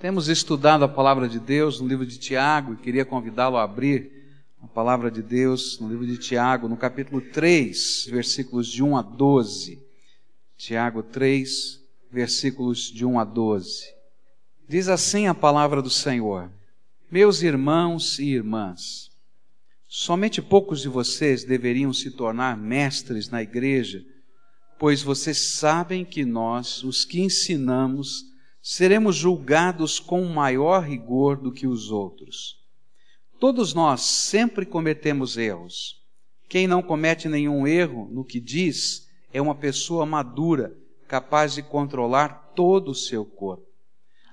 Temos estudado a palavra de Deus no livro de Tiago e queria convidá-lo a abrir a palavra de Deus no livro de Tiago, no capítulo 3, versículos de 1 a 12. Tiago 3, versículos de 1 a 12. Diz assim a palavra do Senhor: Meus irmãos e irmãs, somente poucos de vocês deveriam se tornar mestres na igreja, pois vocês sabem que nós, os que ensinamos, seremos julgados com maior rigor do que os outros. Todos nós sempre cometemos erros. Quem não comete nenhum erro no que diz é uma pessoa madura, capaz de controlar todo o seu corpo.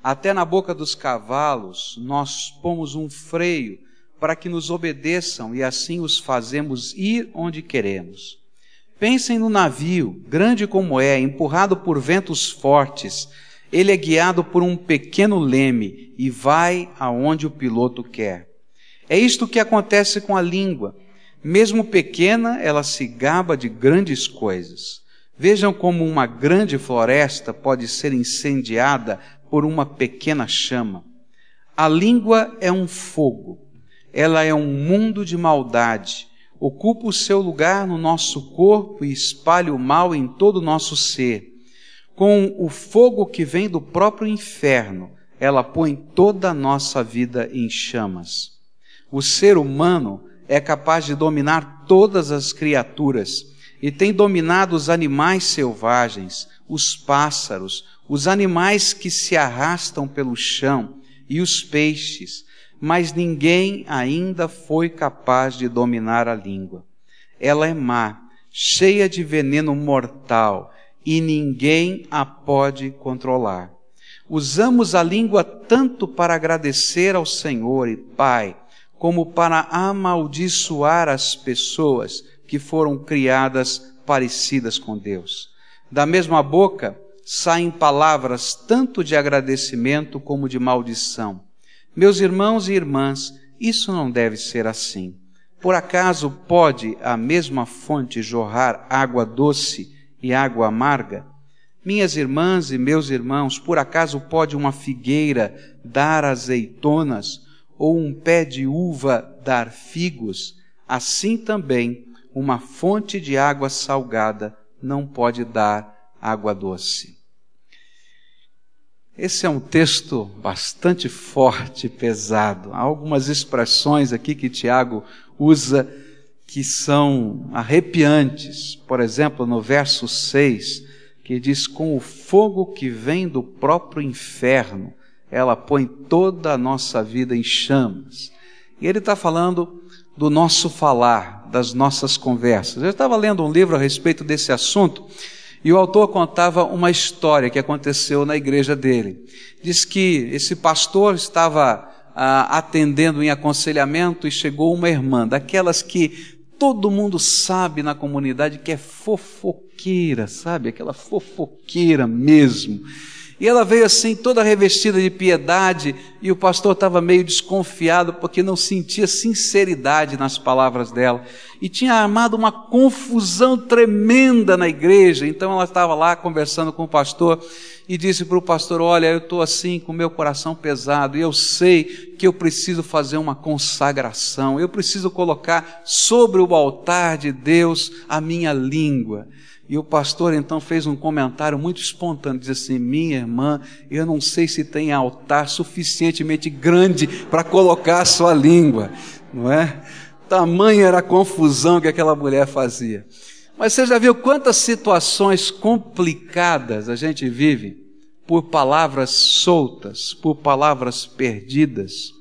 Até na boca dos cavalos nós pomos um freio para que nos obedeçam e assim os fazemos ir onde queremos. Pensem no navio, grande como é, empurrado por ventos fortes, ele é guiado por um pequeno leme e vai aonde o piloto quer. É isto que acontece com a língua. Mesmo pequena, ela se gaba de grandes coisas. Vejam como uma grande floresta pode ser incendiada por uma pequena chama. A língua é um fogo. Ela é um mundo de maldade. Ocupa o seu lugar no nosso corpo e espalha o mal em todo o nosso ser com o fogo que vem do próprio inferno, ela põe toda a nossa vida em chamas. O ser humano é capaz de dominar todas as criaturas e tem dominado os animais selvagens, os pássaros, os animais que se arrastam pelo chão e os peixes, mas ninguém ainda foi capaz de dominar a língua. Ela é má, cheia de veneno mortal e ninguém a pode controlar. Usamos a língua tanto para agradecer ao Senhor e Pai, como para amaldiçoar as pessoas que foram criadas parecidas com Deus. Da mesma boca saem palavras tanto de agradecimento como de maldição. Meus irmãos e irmãs, isso não deve ser assim. Por acaso pode a mesma fonte jorrar água doce e água amarga? Minhas irmãs e meus irmãos, por acaso pode uma figueira dar azeitonas ou um pé de uva dar figos? Assim também, uma fonte de água salgada não pode dar água doce. Esse é um texto bastante forte, pesado. Há algumas expressões aqui que Tiago usa que são arrepiantes. Por exemplo, no verso 6, que diz: Com o fogo que vem do próprio inferno, ela põe toda a nossa vida em chamas. E ele está falando do nosso falar, das nossas conversas. Eu estava lendo um livro a respeito desse assunto e o autor contava uma história que aconteceu na igreja dele. Diz que esse pastor estava ah, atendendo em aconselhamento e chegou uma irmã, daquelas que todo mundo sabe na comunidade que é fofoqueira, sabe? Aquela fofoqueira mesmo. E ela veio assim, toda revestida de piedade, e o pastor estava meio desconfiado porque não sentia sinceridade nas palavras dela. E tinha armado uma confusão tremenda na igreja. Então ela estava lá conversando com o pastor e disse para o pastor: Olha, eu estou assim com meu coração pesado e eu sei que eu preciso fazer uma consagração, eu preciso colocar sobre o altar de Deus a minha língua. E o pastor então fez um comentário muito espontâneo, diz assim: "Minha irmã, eu não sei se tem altar suficientemente grande para colocar a sua língua", não é? Tamanha era a confusão que aquela mulher fazia. Mas você já viu quantas situações complicadas a gente vive por palavras soltas, por palavras perdidas?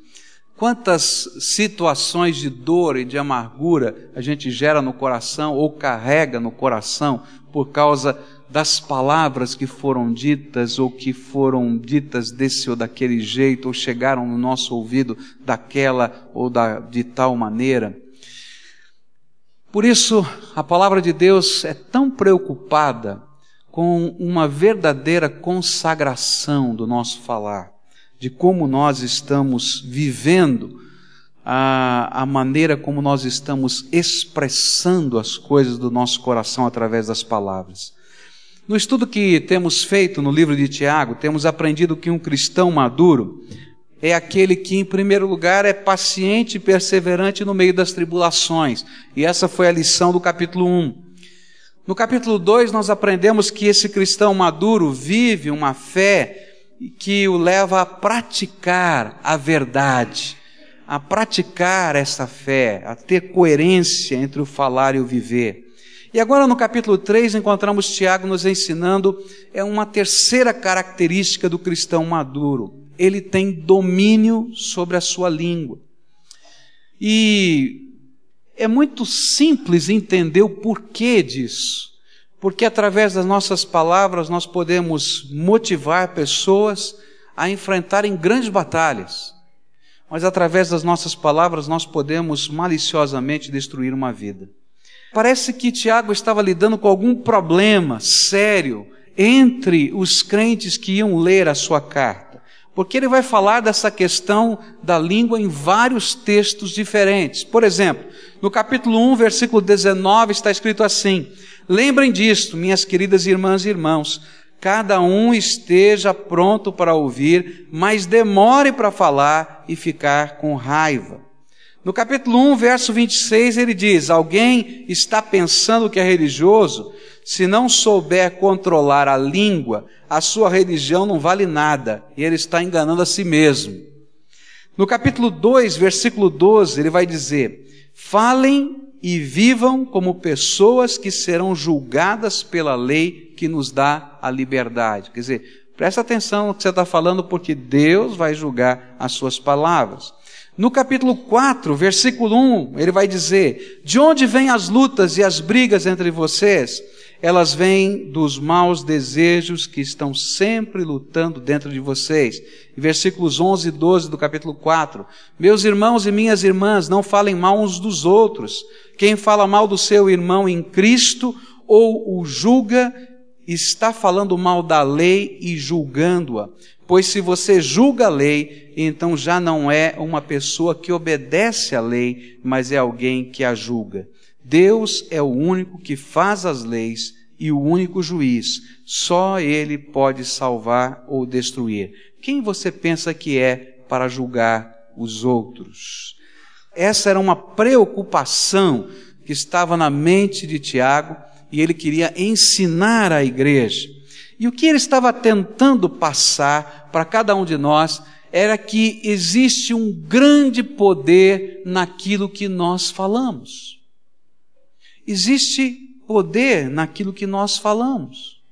Quantas situações de dor e de amargura a gente gera no coração ou carrega no coração por causa das palavras que foram ditas ou que foram ditas desse ou daquele jeito ou chegaram no nosso ouvido daquela ou da, de tal maneira. Por isso, a palavra de Deus é tão preocupada com uma verdadeira consagração do nosso falar de como nós estamos vivendo, a, a maneira como nós estamos expressando as coisas do nosso coração através das palavras. No estudo que temos feito no livro de Tiago, temos aprendido que um cristão maduro é aquele que, em primeiro lugar, é paciente e perseverante no meio das tribulações. E essa foi a lição do capítulo 1. No capítulo 2, nós aprendemos que esse cristão maduro vive uma fé que o leva a praticar a verdade, a praticar essa fé, a ter coerência entre o falar e o viver. E agora no capítulo 3 encontramos Tiago nos ensinando é uma terceira característica do cristão maduro ele tem domínio sobre a sua língua. E é muito simples entender o porquê disso. Porque através das nossas palavras nós podemos motivar pessoas a enfrentarem grandes batalhas. Mas através das nossas palavras nós podemos maliciosamente destruir uma vida. Parece que Tiago estava lidando com algum problema sério entre os crentes que iam ler a sua carta porque ele vai falar dessa questão da língua em vários textos diferentes. Por exemplo, no capítulo 1, versículo 19, está escrito assim: Lembrem disto, minhas queridas irmãs e irmãos, cada um esteja pronto para ouvir, mas demore para falar e ficar com raiva. No capítulo 1, verso 26, ele diz: Alguém está pensando que é religioso? Se não souber controlar a língua, a sua religião não vale nada e ele está enganando a si mesmo. No capítulo 2, versículo 12, ele vai dizer: Falem e vivam como pessoas que serão julgadas pela lei que nos dá a liberdade. Quer dizer, presta atenção no que você está falando, porque Deus vai julgar as suas palavras. No capítulo 4, versículo 1, ele vai dizer: De onde vêm as lutas e as brigas entre vocês? elas vêm dos maus desejos que estão sempre lutando dentro de vocês. Versículos 11 e 12 do capítulo 4. Meus irmãos e minhas irmãs, não falem mal uns dos outros. Quem fala mal do seu irmão em Cristo ou o julga, está falando mal da lei e julgando-a. Pois se você julga a lei, então já não é uma pessoa que obedece à lei, mas é alguém que a julga. Deus é o único que faz as leis e o único juiz. Só Ele pode salvar ou destruir. Quem você pensa que é para julgar os outros? Essa era uma preocupação que estava na mente de Tiago e ele queria ensinar à igreja. E o que ele estava tentando passar para cada um de nós era que existe um grande poder naquilo que nós falamos. Existe poder naquilo que nós falamos.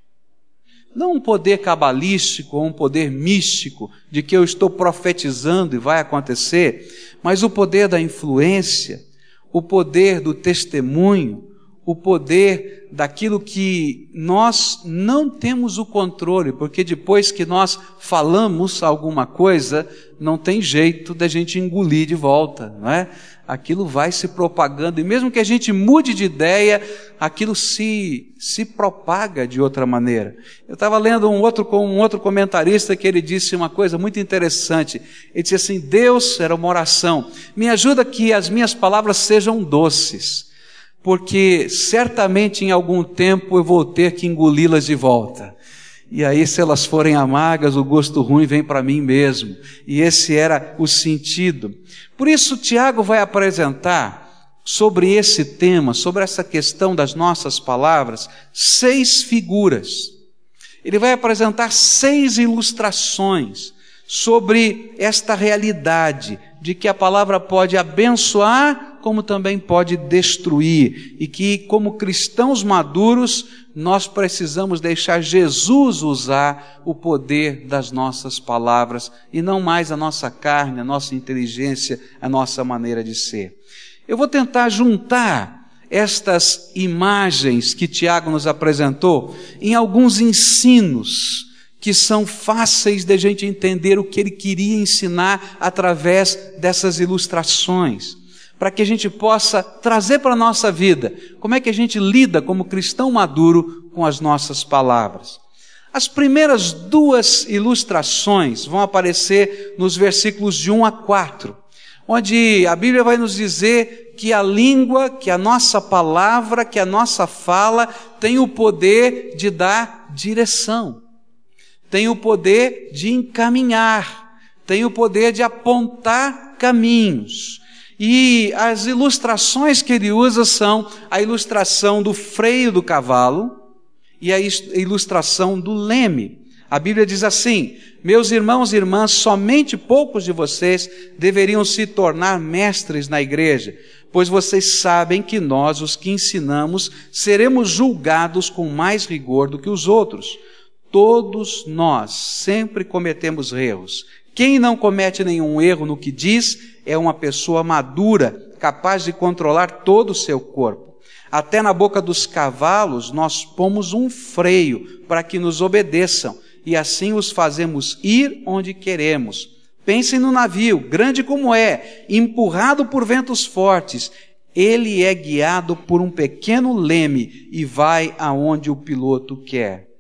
Não um poder cabalístico ou um poder místico de que eu estou profetizando e vai acontecer, mas o poder da influência, o poder do testemunho, o poder daquilo que nós não temos o controle, porque depois que nós falamos alguma coisa, não tem jeito da gente engolir de volta, não é? Aquilo vai se propagando e mesmo que a gente mude de ideia, aquilo se se propaga de outra maneira. Eu estava lendo um outro com um outro comentarista que ele disse uma coisa muito interessante. Ele disse assim: Deus era uma oração. Me ajuda que as minhas palavras sejam doces porque certamente em algum tempo eu vou ter que engoli-las de volta. E aí, se elas forem amargas, o gosto ruim vem para mim mesmo. E esse era o sentido. Por isso, Tiago vai apresentar sobre esse tema, sobre essa questão das nossas palavras, seis figuras. Ele vai apresentar seis ilustrações sobre esta realidade de que a palavra pode abençoar, como também pode destruir, e que, como cristãos maduros, nós precisamos deixar Jesus usar o poder das nossas palavras e não mais a nossa carne, a nossa inteligência, a nossa maneira de ser. Eu vou tentar juntar estas imagens que Tiago nos apresentou em alguns ensinos que são fáceis de a gente entender o que ele queria ensinar através dessas ilustrações, para que a gente possa trazer para a nossa vida como é que a gente lida como cristão maduro com as nossas palavras. As primeiras duas ilustrações vão aparecer nos versículos de 1 a 4, onde a Bíblia vai nos dizer que a língua, que a nossa palavra, que a nossa fala tem o poder de dar direção, tem o poder de encaminhar, tem o poder de apontar caminhos. E as ilustrações que ele usa são a ilustração do freio do cavalo e a ilustração do leme. A Bíblia diz assim: Meus irmãos e irmãs, somente poucos de vocês deveriam se tornar mestres na igreja, pois vocês sabem que nós, os que ensinamos, seremos julgados com mais rigor do que os outros. Todos nós sempre cometemos erros. Quem não comete nenhum erro no que diz é uma pessoa madura, capaz de controlar todo o seu corpo. Até na boca dos cavalos nós pomos um freio para que nos obedeçam e assim os fazemos ir onde queremos. Pensem no navio, grande como é, empurrado por ventos fortes. Ele é guiado por um pequeno leme e vai aonde o piloto quer.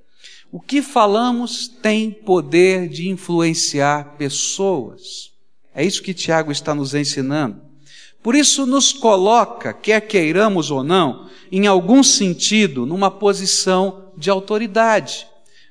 O que falamos tem poder de influenciar pessoas. É isso que Tiago está nos ensinando. Por isso, nos coloca, quer queiramos ou não, em algum sentido, numa posição de autoridade,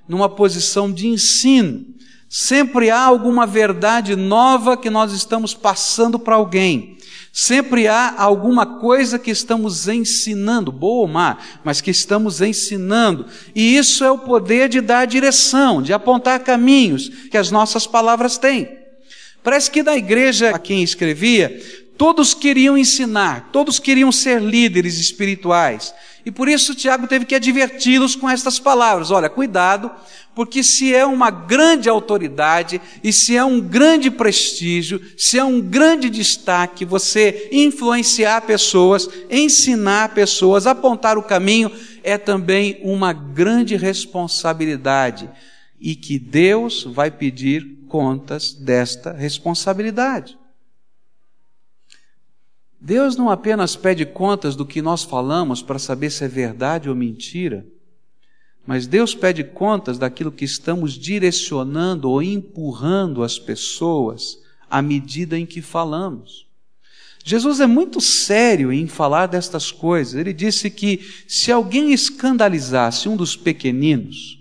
numa posição de ensino. Sempre há alguma verdade nova que nós estamos passando para alguém. Sempre há alguma coisa que estamos ensinando, boa ou má, mas que estamos ensinando. E isso é o poder de dar direção, de apontar caminhos que as nossas palavras têm. Parece que da igreja a quem escrevia, todos queriam ensinar, todos queriam ser líderes espirituais. E por isso Tiago teve que adverti-los com estas palavras: olha, cuidado, porque se é uma grande autoridade e se é um grande prestígio, se é um grande destaque você influenciar pessoas, ensinar pessoas, apontar o caminho, é também uma grande responsabilidade e que Deus vai pedir contas desta responsabilidade. Deus não apenas pede contas do que nós falamos para saber se é verdade ou mentira, mas Deus pede contas daquilo que estamos direcionando ou empurrando as pessoas à medida em que falamos. Jesus é muito sério em falar destas coisas. Ele disse que se alguém escandalizasse um dos pequeninos,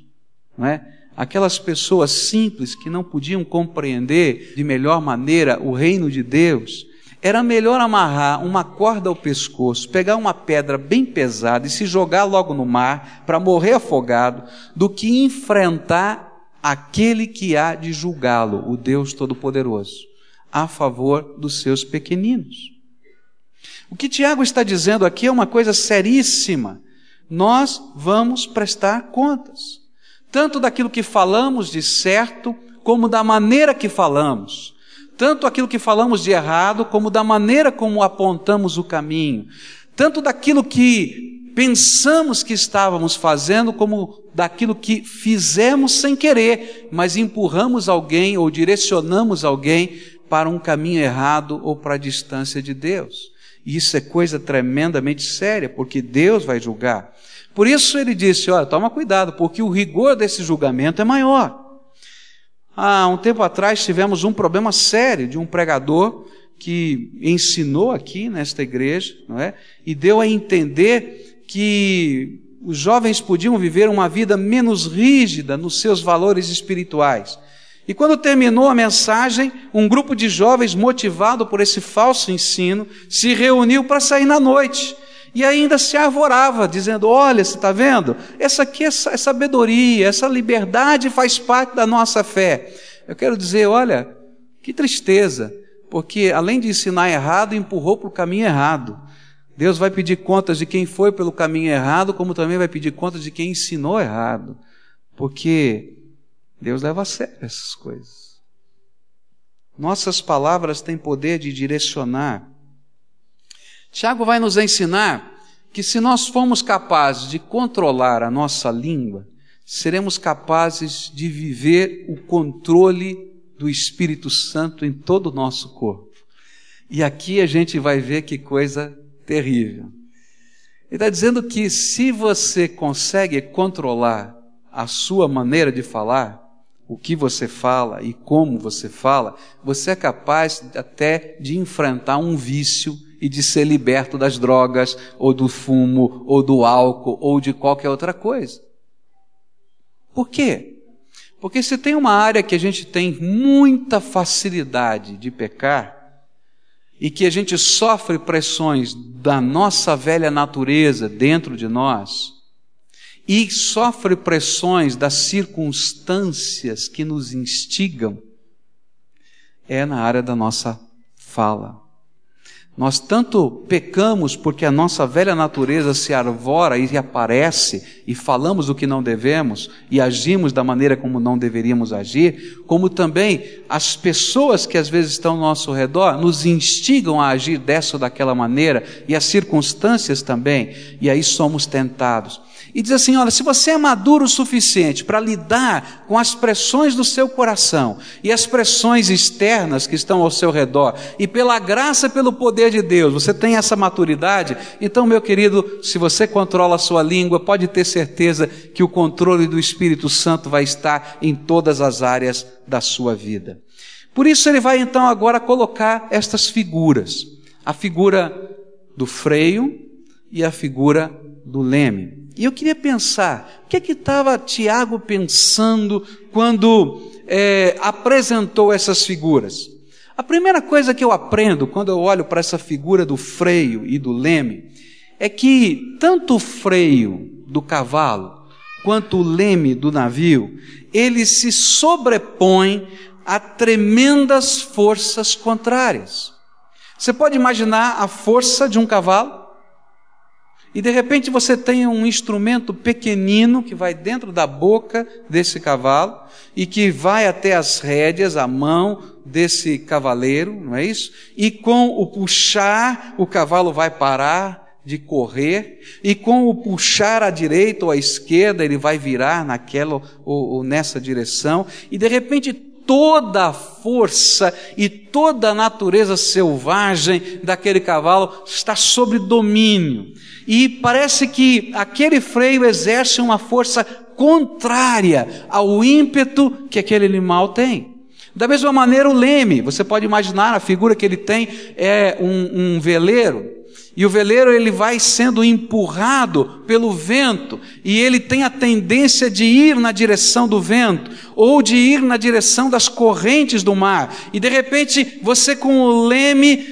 não é? aquelas pessoas simples que não podiam compreender de melhor maneira o reino de Deus, era melhor amarrar uma corda ao pescoço, pegar uma pedra bem pesada e se jogar logo no mar para morrer afogado, do que enfrentar aquele que há de julgá-lo, o Deus Todo-Poderoso, a favor dos seus pequeninos. O que Tiago está dizendo aqui é uma coisa seríssima. Nós vamos prestar contas tanto daquilo que falamos de certo, como da maneira que falamos, tanto aquilo que falamos de errado, como da maneira como apontamos o caminho, tanto daquilo que pensamos que estávamos fazendo, como daquilo que fizemos sem querer, mas empurramos alguém ou direcionamos alguém para um caminho errado ou para a distância de Deus. E isso é coisa tremendamente séria, porque Deus vai julgar. Por isso ele disse: olha, toma cuidado, porque o rigor desse julgamento é maior. Há um tempo atrás tivemos um problema sério de um pregador que ensinou aqui nesta igreja, não é? E deu a entender que os jovens podiam viver uma vida menos rígida nos seus valores espirituais. E quando terminou a mensagem, um grupo de jovens motivado por esse falso ensino se reuniu para sair na noite e ainda se arvorava, dizendo: Olha, você está vendo? Essa aqui é, é sabedoria, essa liberdade faz parte da nossa fé. Eu quero dizer: olha, que tristeza, porque além de ensinar errado, empurrou para o caminho errado. Deus vai pedir contas de quem foi pelo caminho errado, como também vai pedir contas de quem ensinou errado, porque Deus leva a sério essas coisas. Nossas palavras têm poder de direcionar Tiago vai nos ensinar que se nós formos capazes de controlar a nossa língua, seremos capazes de viver o controle do Espírito Santo em todo o nosso corpo. E aqui a gente vai ver que coisa terrível. Ele está dizendo que se você consegue controlar a sua maneira de falar, o que você fala e como você fala, você é capaz até de enfrentar um vício e de ser liberto das drogas, ou do fumo, ou do álcool, ou de qualquer outra coisa. Por quê? Porque se tem uma área que a gente tem muita facilidade de pecar, e que a gente sofre pressões da nossa velha natureza dentro de nós, e sofre pressões das circunstâncias que nos instigam, é na área da nossa fala. Nós tanto pecamos porque a nossa velha natureza se arvora e aparece e falamos o que não devemos e agimos da maneira como não deveríamos agir, como também as pessoas que às vezes estão ao nosso redor nos instigam a agir dessa ou daquela maneira e as circunstâncias também, e aí somos tentados e diz assim: olha, se você é maduro o suficiente para lidar com as pressões do seu coração e as pressões externas que estão ao seu redor, e pela graça e pelo poder de Deus, você tem essa maturidade, então, meu querido, se você controla a sua língua, pode ter certeza que o controle do Espírito Santo vai estar em todas as áreas da sua vida. Por isso, ele vai então agora colocar estas figuras: a figura do freio e a figura do leme. E eu queria pensar, o que é que estava Tiago pensando quando é, apresentou essas figuras? A primeira coisa que eu aprendo quando eu olho para essa figura do freio e do leme é que tanto o freio do cavalo quanto o leme do navio, eles se sobrepõem a tremendas forças contrárias. Você pode imaginar a força de um cavalo? E de repente você tem um instrumento pequenino que vai dentro da boca desse cavalo e que vai até as rédeas, a mão desse cavaleiro, não é isso? E com o puxar, o cavalo vai parar de correr, e com o puxar à direita ou à esquerda, ele vai virar naquela ou, ou nessa direção, e de repente toda a força e toda a natureza selvagem daquele cavalo está sob domínio. E parece que aquele freio exerce uma força contrária ao ímpeto que aquele animal tem. Da mesma maneira, o leme, você pode imaginar a figura que ele tem é um, um veleiro, e o veleiro ele vai sendo empurrado pelo vento, e ele tem a tendência de ir na direção do vento, ou de ir na direção das correntes do mar. E de repente, você com o leme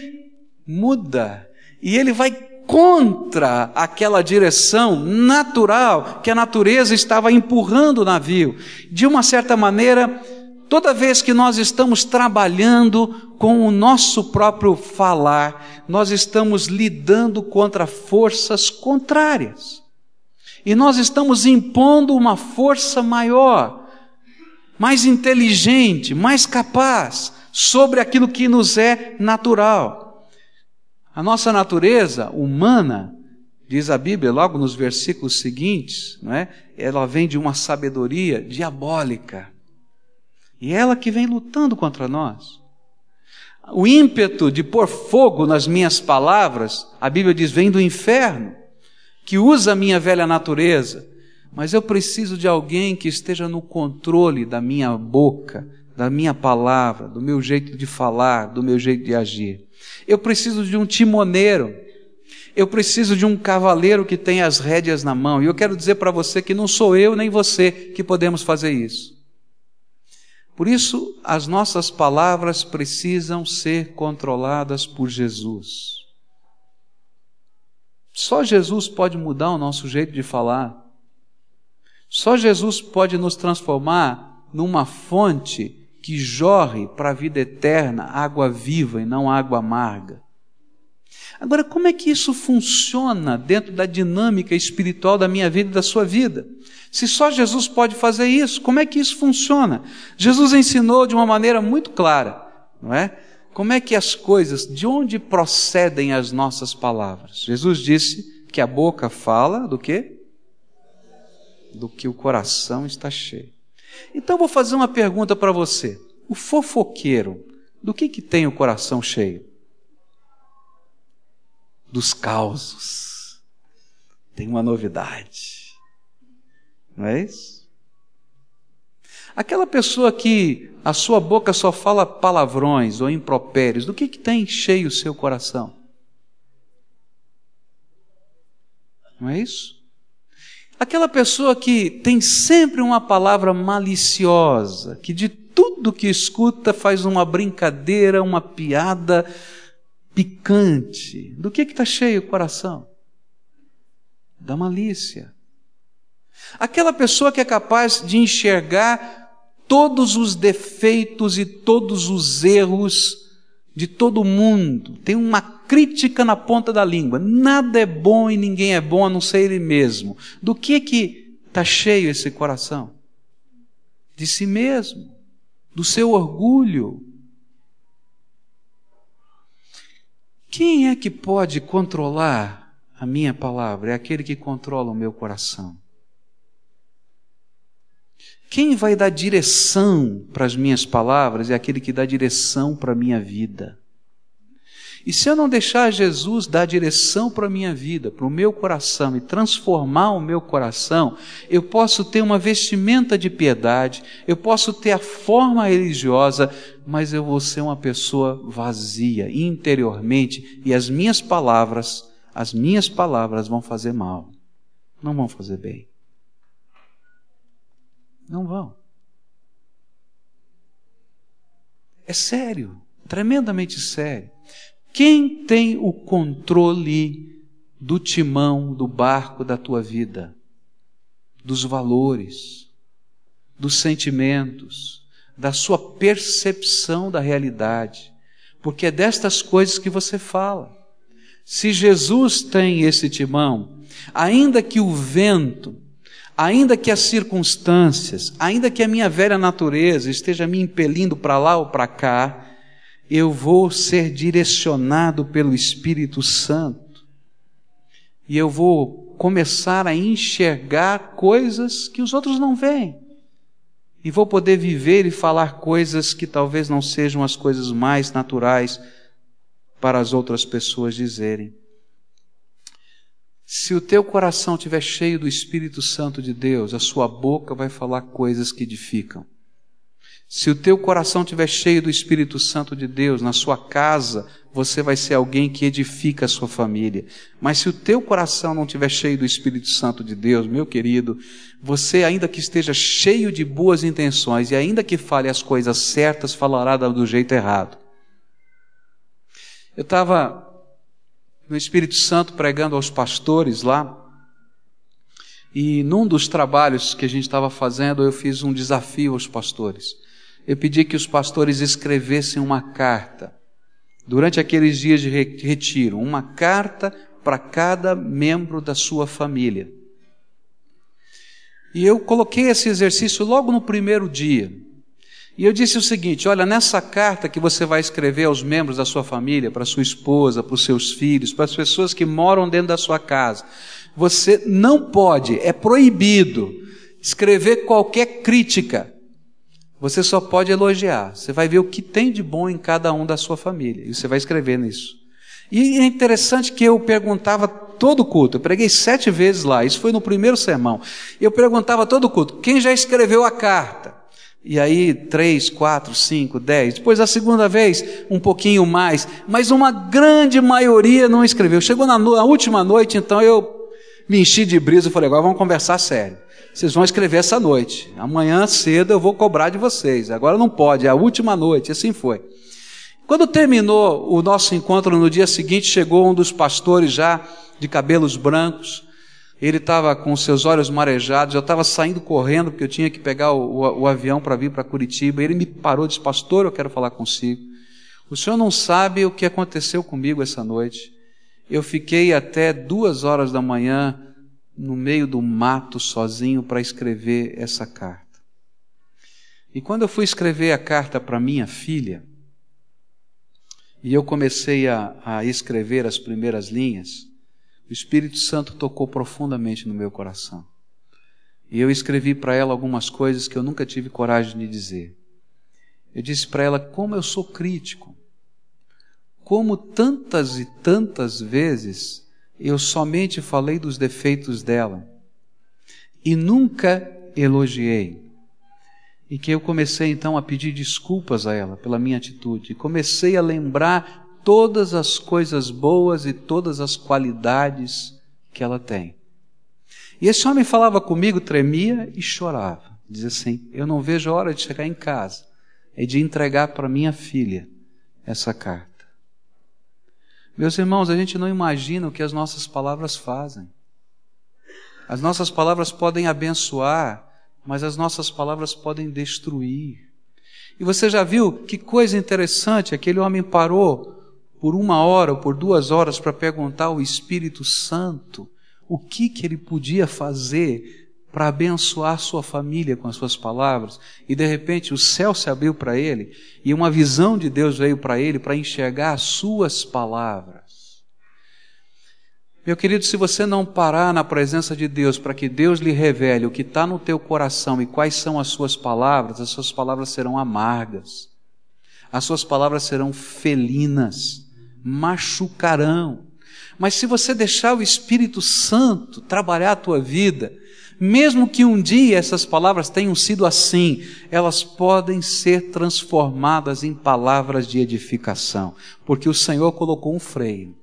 muda, e ele vai contra aquela direção natural que a natureza estava empurrando o navio. De uma certa maneira, toda vez que nós estamos trabalhando com o nosso próprio falar, nós estamos lidando contra forças contrárias. E nós estamos impondo uma força maior, mais inteligente, mais capaz sobre aquilo que nos é natural. A nossa natureza humana, diz a Bíblia logo nos versículos seguintes, não é? ela vem de uma sabedoria diabólica. E ela que vem lutando contra nós. O ímpeto de pôr fogo nas minhas palavras, a Bíblia diz, vem do inferno, que usa a minha velha natureza. Mas eu preciso de alguém que esteja no controle da minha boca, da minha palavra, do meu jeito de falar, do meu jeito de agir. Eu preciso de um timoneiro. Eu preciso de um cavaleiro que tenha as rédeas na mão. E eu quero dizer para você que não sou eu nem você que podemos fazer isso. Por isso, as nossas palavras precisam ser controladas por Jesus. Só Jesus pode mudar o nosso jeito de falar. Só Jesus pode nos transformar numa fonte que jorre para a vida eterna água viva e não água amarga. Agora, como é que isso funciona dentro da dinâmica espiritual da minha vida e da sua vida? Se só Jesus pode fazer isso, como é que isso funciona? Jesus ensinou de uma maneira muito clara, não é? Como é que as coisas, de onde procedem as nossas palavras? Jesus disse que a boca fala do quê? Do que o coração está cheio. Então vou fazer uma pergunta para você. O fofoqueiro, do que que tem o coração cheio? Dos causos. Tem uma novidade. Não é isso? Aquela pessoa que a sua boca só fala palavrões ou impropérios, do que que tem cheio o seu coração? Não é isso? Aquela pessoa que tem sempre uma palavra maliciosa, que de tudo que escuta faz uma brincadeira, uma piada picante. Do que está cheio o coração? Da malícia. Aquela pessoa que é capaz de enxergar todos os defeitos e todos os erros de todo mundo, tem uma crítica na ponta da língua. Nada é bom e ninguém é bom a não ser ele mesmo. Do que que está cheio esse coração? De si mesmo, do seu orgulho. Quem é que pode controlar a minha palavra? É aquele que controla o meu coração. Quem vai dar direção para as minhas palavras é aquele que dá direção para a minha vida. E se eu não deixar Jesus dar direção para a minha vida, para o meu coração e transformar o meu coração, eu posso ter uma vestimenta de piedade, eu posso ter a forma religiosa, mas eu vou ser uma pessoa vazia interiormente e as minhas palavras, as minhas palavras vão fazer mal, não vão fazer bem. Não vão. É sério, tremendamente sério. Quem tem o controle do timão do barco da tua vida? Dos valores, dos sentimentos, da sua percepção da realidade. Porque é destas coisas que você fala. Se Jesus tem esse timão, ainda que o vento ainda que as circunstâncias, ainda que a minha velha natureza esteja me impelindo para lá ou para cá, eu vou ser direcionado pelo Espírito Santo e eu vou começar a enxergar coisas que os outros não veem. E vou poder viver e falar coisas que talvez não sejam as coisas mais naturais para as outras pessoas dizerem. Se o teu coração estiver cheio do Espírito Santo de Deus, a sua boca vai falar coisas que edificam. Se o teu coração estiver cheio do Espírito Santo de Deus, na sua casa, você vai ser alguém que edifica a sua família. Mas se o teu coração não estiver cheio do Espírito Santo de Deus, meu querido, você, ainda que esteja cheio de boas intenções e ainda que fale as coisas certas, falará do jeito errado. Eu estava no Espírito Santo pregando aos pastores lá. E num dos trabalhos que a gente estava fazendo, eu fiz um desafio aos pastores. Eu pedi que os pastores escrevessem uma carta durante aqueles dias de retiro, uma carta para cada membro da sua família. E eu coloquei esse exercício logo no primeiro dia. E eu disse o seguinte: olha, nessa carta que você vai escrever aos membros da sua família, para sua esposa, para os seus filhos, para as pessoas que moram dentro da sua casa, você não pode, é proibido, escrever qualquer crítica. Você só pode elogiar. Você vai ver o que tem de bom em cada um da sua família. E você vai escrever nisso. E é interessante que eu perguntava todo culto. Eu preguei sete vezes lá. Isso foi no primeiro sermão. Eu perguntava todo culto: quem já escreveu a carta? E aí, três, quatro, cinco, dez. Depois, a segunda vez, um pouquinho mais. Mas uma grande maioria não escreveu. Chegou na, na última noite, então eu me enchi de brisa e falei: agora vamos conversar sério. Vocês vão escrever essa noite. Amanhã cedo eu vou cobrar de vocês. Agora não pode, é a última noite. Assim foi. Quando terminou o nosso encontro no dia seguinte, chegou um dos pastores já de cabelos brancos ele estava com seus olhos marejados, eu estava saindo correndo porque eu tinha que pegar o, o, o avião para vir para Curitiba. Ele me parou e disse: Pastor, eu quero falar consigo. O senhor não sabe o que aconteceu comigo essa noite. Eu fiquei até duas horas da manhã no meio do mato sozinho para escrever essa carta. E quando eu fui escrever a carta para minha filha, e eu comecei a, a escrever as primeiras linhas, o Espírito Santo tocou profundamente no meu coração. E eu escrevi para ela algumas coisas que eu nunca tive coragem de dizer. Eu disse para ela como eu sou crítico. Como tantas e tantas vezes eu somente falei dos defeitos dela e nunca elogiei. E que eu comecei então a pedir desculpas a ela pela minha atitude. Comecei a lembrar todas as coisas boas e todas as qualidades que ela tem. E esse homem falava comigo, tremia e chorava. Dizia assim: Eu não vejo a hora de chegar em casa e de entregar para minha filha essa carta. Meus irmãos, a gente não imagina o que as nossas palavras fazem. As nossas palavras podem abençoar, mas as nossas palavras podem destruir. E você já viu que coisa interessante? Aquele homem parou por uma hora ou por duas horas para perguntar ao Espírito Santo o que, que ele podia fazer para abençoar sua família com as suas palavras, e de repente o céu se abriu para ele, e uma visão de Deus veio para ele para enxergar as suas palavras. Meu querido, se você não parar na presença de Deus para que Deus lhe revele o que está no teu coração e quais são as suas palavras, as suas palavras serão amargas, as suas palavras serão felinas, machucarão. Mas se você deixar o Espírito Santo trabalhar a tua vida, mesmo que um dia essas palavras tenham sido assim, elas podem ser transformadas em palavras de edificação, porque o Senhor colocou um freio,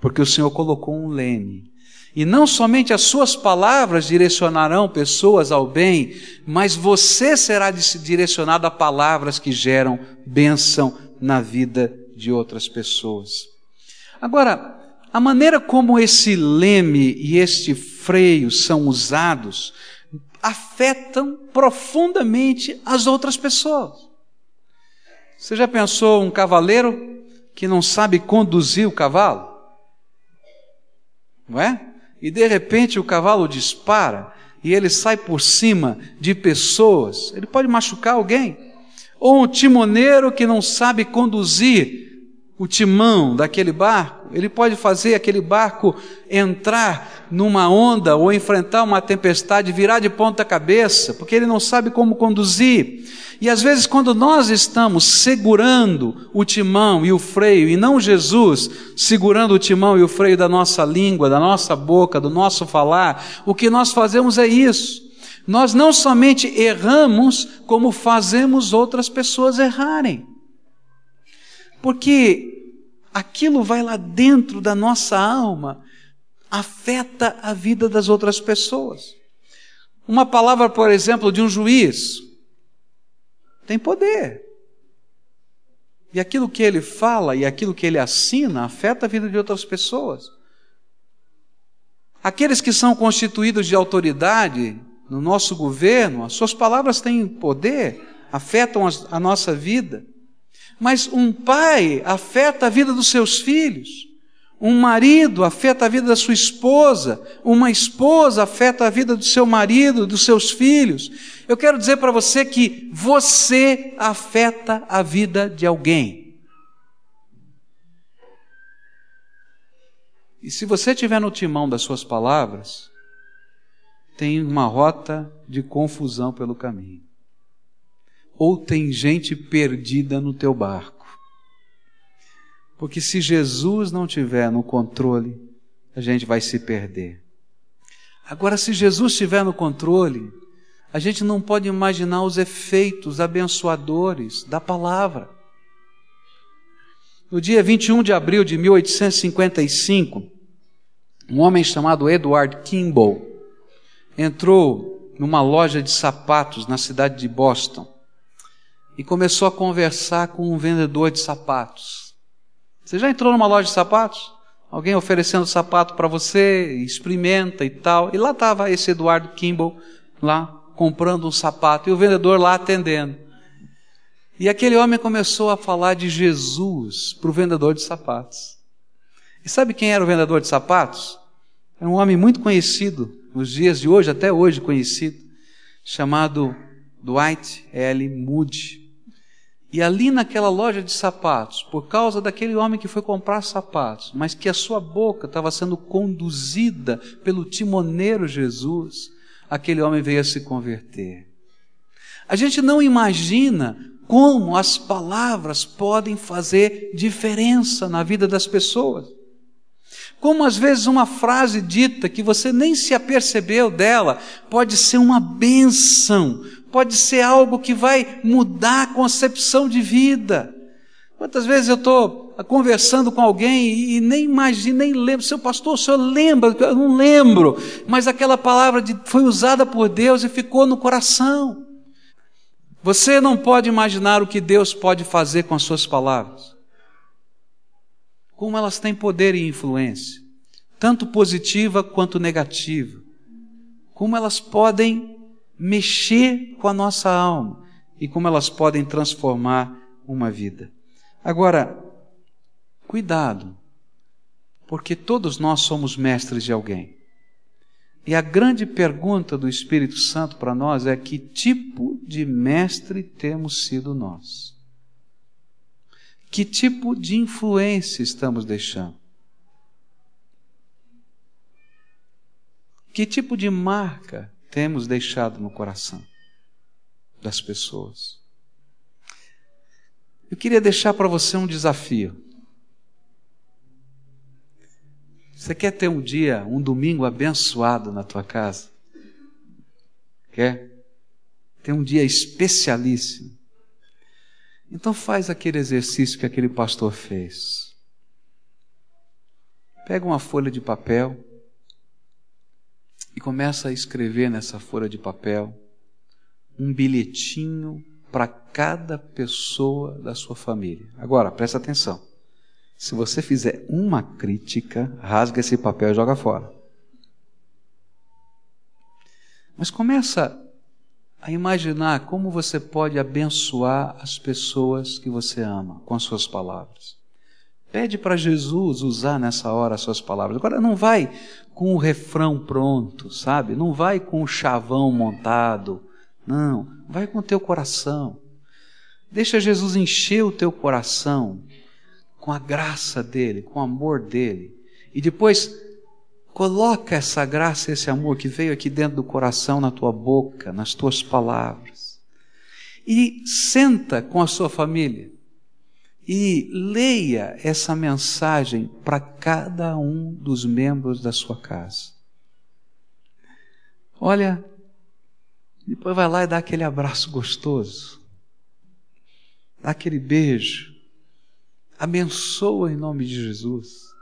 porque o Senhor colocou um leme. E não somente as suas palavras direcionarão pessoas ao bem, mas você será direcionado a palavras que geram bênção na vida de outras pessoas. Agora, a maneira como esse leme e este freio são usados afetam profundamente as outras pessoas. Você já pensou um cavaleiro que não sabe conduzir o cavalo? Não é? E de repente o cavalo dispara e ele sai por cima de pessoas, ele pode machucar alguém. Ou um timoneiro que não sabe conduzir o timão daquele barco, ele pode fazer aquele barco entrar numa onda ou enfrentar uma tempestade, virar de ponta cabeça, porque ele não sabe como conduzir. E às vezes, quando nós estamos segurando o timão e o freio, e não Jesus segurando o timão e o freio da nossa língua, da nossa boca, do nosso falar, o que nós fazemos é isso. Nós não somente erramos, como fazemos outras pessoas errarem. Porque aquilo vai lá dentro da nossa alma, afeta a vida das outras pessoas. Uma palavra, por exemplo, de um juiz tem poder. E aquilo que ele fala e aquilo que ele assina afeta a vida de outras pessoas. Aqueles que são constituídos de autoridade no nosso governo, as suas palavras têm poder, afetam a nossa vida. Mas um pai afeta a vida dos seus filhos. Um marido afeta a vida da sua esposa. Uma esposa afeta a vida do seu marido, dos seus filhos. Eu quero dizer para você que você afeta a vida de alguém. E se você estiver no timão das suas palavras, tem uma rota de confusão pelo caminho ou tem gente perdida no teu barco. Porque se Jesus não tiver no controle, a gente vai se perder. Agora, se Jesus estiver no controle, a gente não pode imaginar os efeitos abençoadores da palavra. No dia 21 de abril de 1855, um homem chamado Edward Kimball entrou numa loja de sapatos na cidade de Boston e começou a conversar com um vendedor de sapatos. Você já entrou numa loja de sapatos? Alguém oferecendo sapato para você, experimenta e tal. E lá estava esse Eduardo Kimball, lá comprando um sapato, e o vendedor lá atendendo. E aquele homem começou a falar de Jesus para o vendedor de sapatos. E sabe quem era o vendedor de sapatos? Era um homem muito conhecido, nos dias de hoje, até hoje conhecido, chamado Dwight L. Moody. E ali naquela loja de sapatos, por causa daquele homem que foi comprar sapatos, mas que a sua boca estava sendo conduzida pelo timoneiro Jesus, aquele homem veio a se converter. A gente não imagina como as palavras podem fazer diferença na vida das pessoas. Como às vezes uma frase dita que você nem se apercebeu dela pode ser uma benção pode ser algo que vai mudar a concepção de vida. Quantas vezes eu estou conversando com alguém e nem imagino, nem lembro. Seu pastor, o senhor lembra? Eu não lembro. Mas aquela palavra de, foi usada por Deus e ficou no coração. Você não pode imaginar o que Deus pode fazer com as suas palavras. Como elas têm poder e influência, tanto positiva quanto negativa. Como elas podem mexer com a nossa alma e como elas podem transformar uma vida. Agora, cuidado, porque todos nós somos mestres de alguém. E a grande pergunta do Espírito Santo para nós é: que tipo de mestre temos sido nós? Que tipo de influência estamos deixando? Que tipo de marca temos deixado no coração das pessoas? Eu queria deixar para você um desafio. Você quer ter um dia, um domingo abençoado na tua casa? Quer? Ter um dia especialíssimo? Então faz aquele exercício que aquele pastor fez. Pega uma folha de papel e começa a escrever nessa folha de papel um bilhetinho para cada pessoa da sua família. Agora, presta atenção. Se você fizer uma crítica, rasga esse papel e joga fora. Mas começa a imaginar como você pode abençoar as pessoas que você ama com as suas palavras. Pede para Jesus usar nessa hora as suas palavras. Agora não vai com o refrão pronto, sabe? Não vai com o chavão montado não, vai com o teu coração. Deixa Jesus encher o teu coração com a graça dele, com o amor dele. E depois coloca essa graça, esse amor que veio aqui dentro do coração na tua boca, nas tuas palavras. E senta com a sua família e leia essa mensagem para cada um dos membros da sua casa. Olha, depois vai lá e dá aquele abraço gostoso. Dá aquele beijo. Abençoa em nome de Jesus.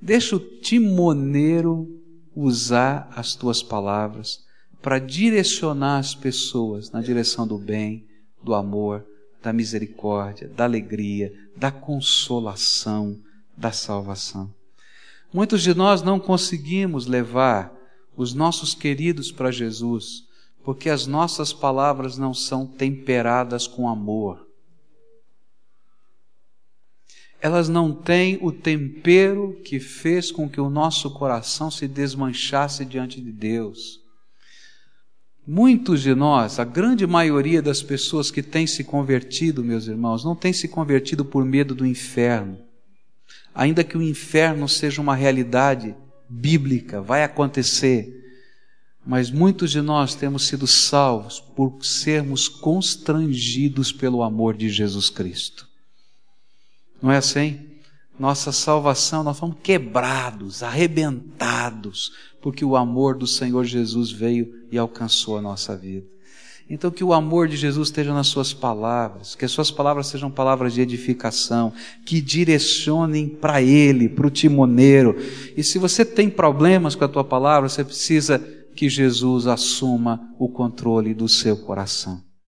Deixa o timoneiro usar as tuas palavras para direcionar as pessoas na direção do bem, do amor, da misericórdia, da alegria, da consolação, da salvação. Muitos de nós não conseguimos levar os nossos queridos para Jesus porque as nossas palavras não são temperadas com amor. Elas não têm o tempero que fez com que o nosso coração se desmanchasse diante de Deus. Muitos de nós, a grande maioria das pessoas que têm se convertido, meus irmãos, não têm se convertido por medo do inferno. Ainda que o inferno seja uma realidade bíblica, vai acontecer mas muitos de nós temos sido salvos por sermos constrangidos pelo amor de Jesus Cristo. Não é assim? Nossa salvação, nós fomos quebrados, arrebentados, porque o amor do Senhor Jesus veio e alcançou a nossa vida. Então, que o amor de Jesus esteja nas Suas palavras, que as Suas palavras sejam palavras de edificação, que direcionem para Ele, para o timoneiro. E se você tem problemas com a tua palavra, você precisa que Jesus assuma o controle do seu coração.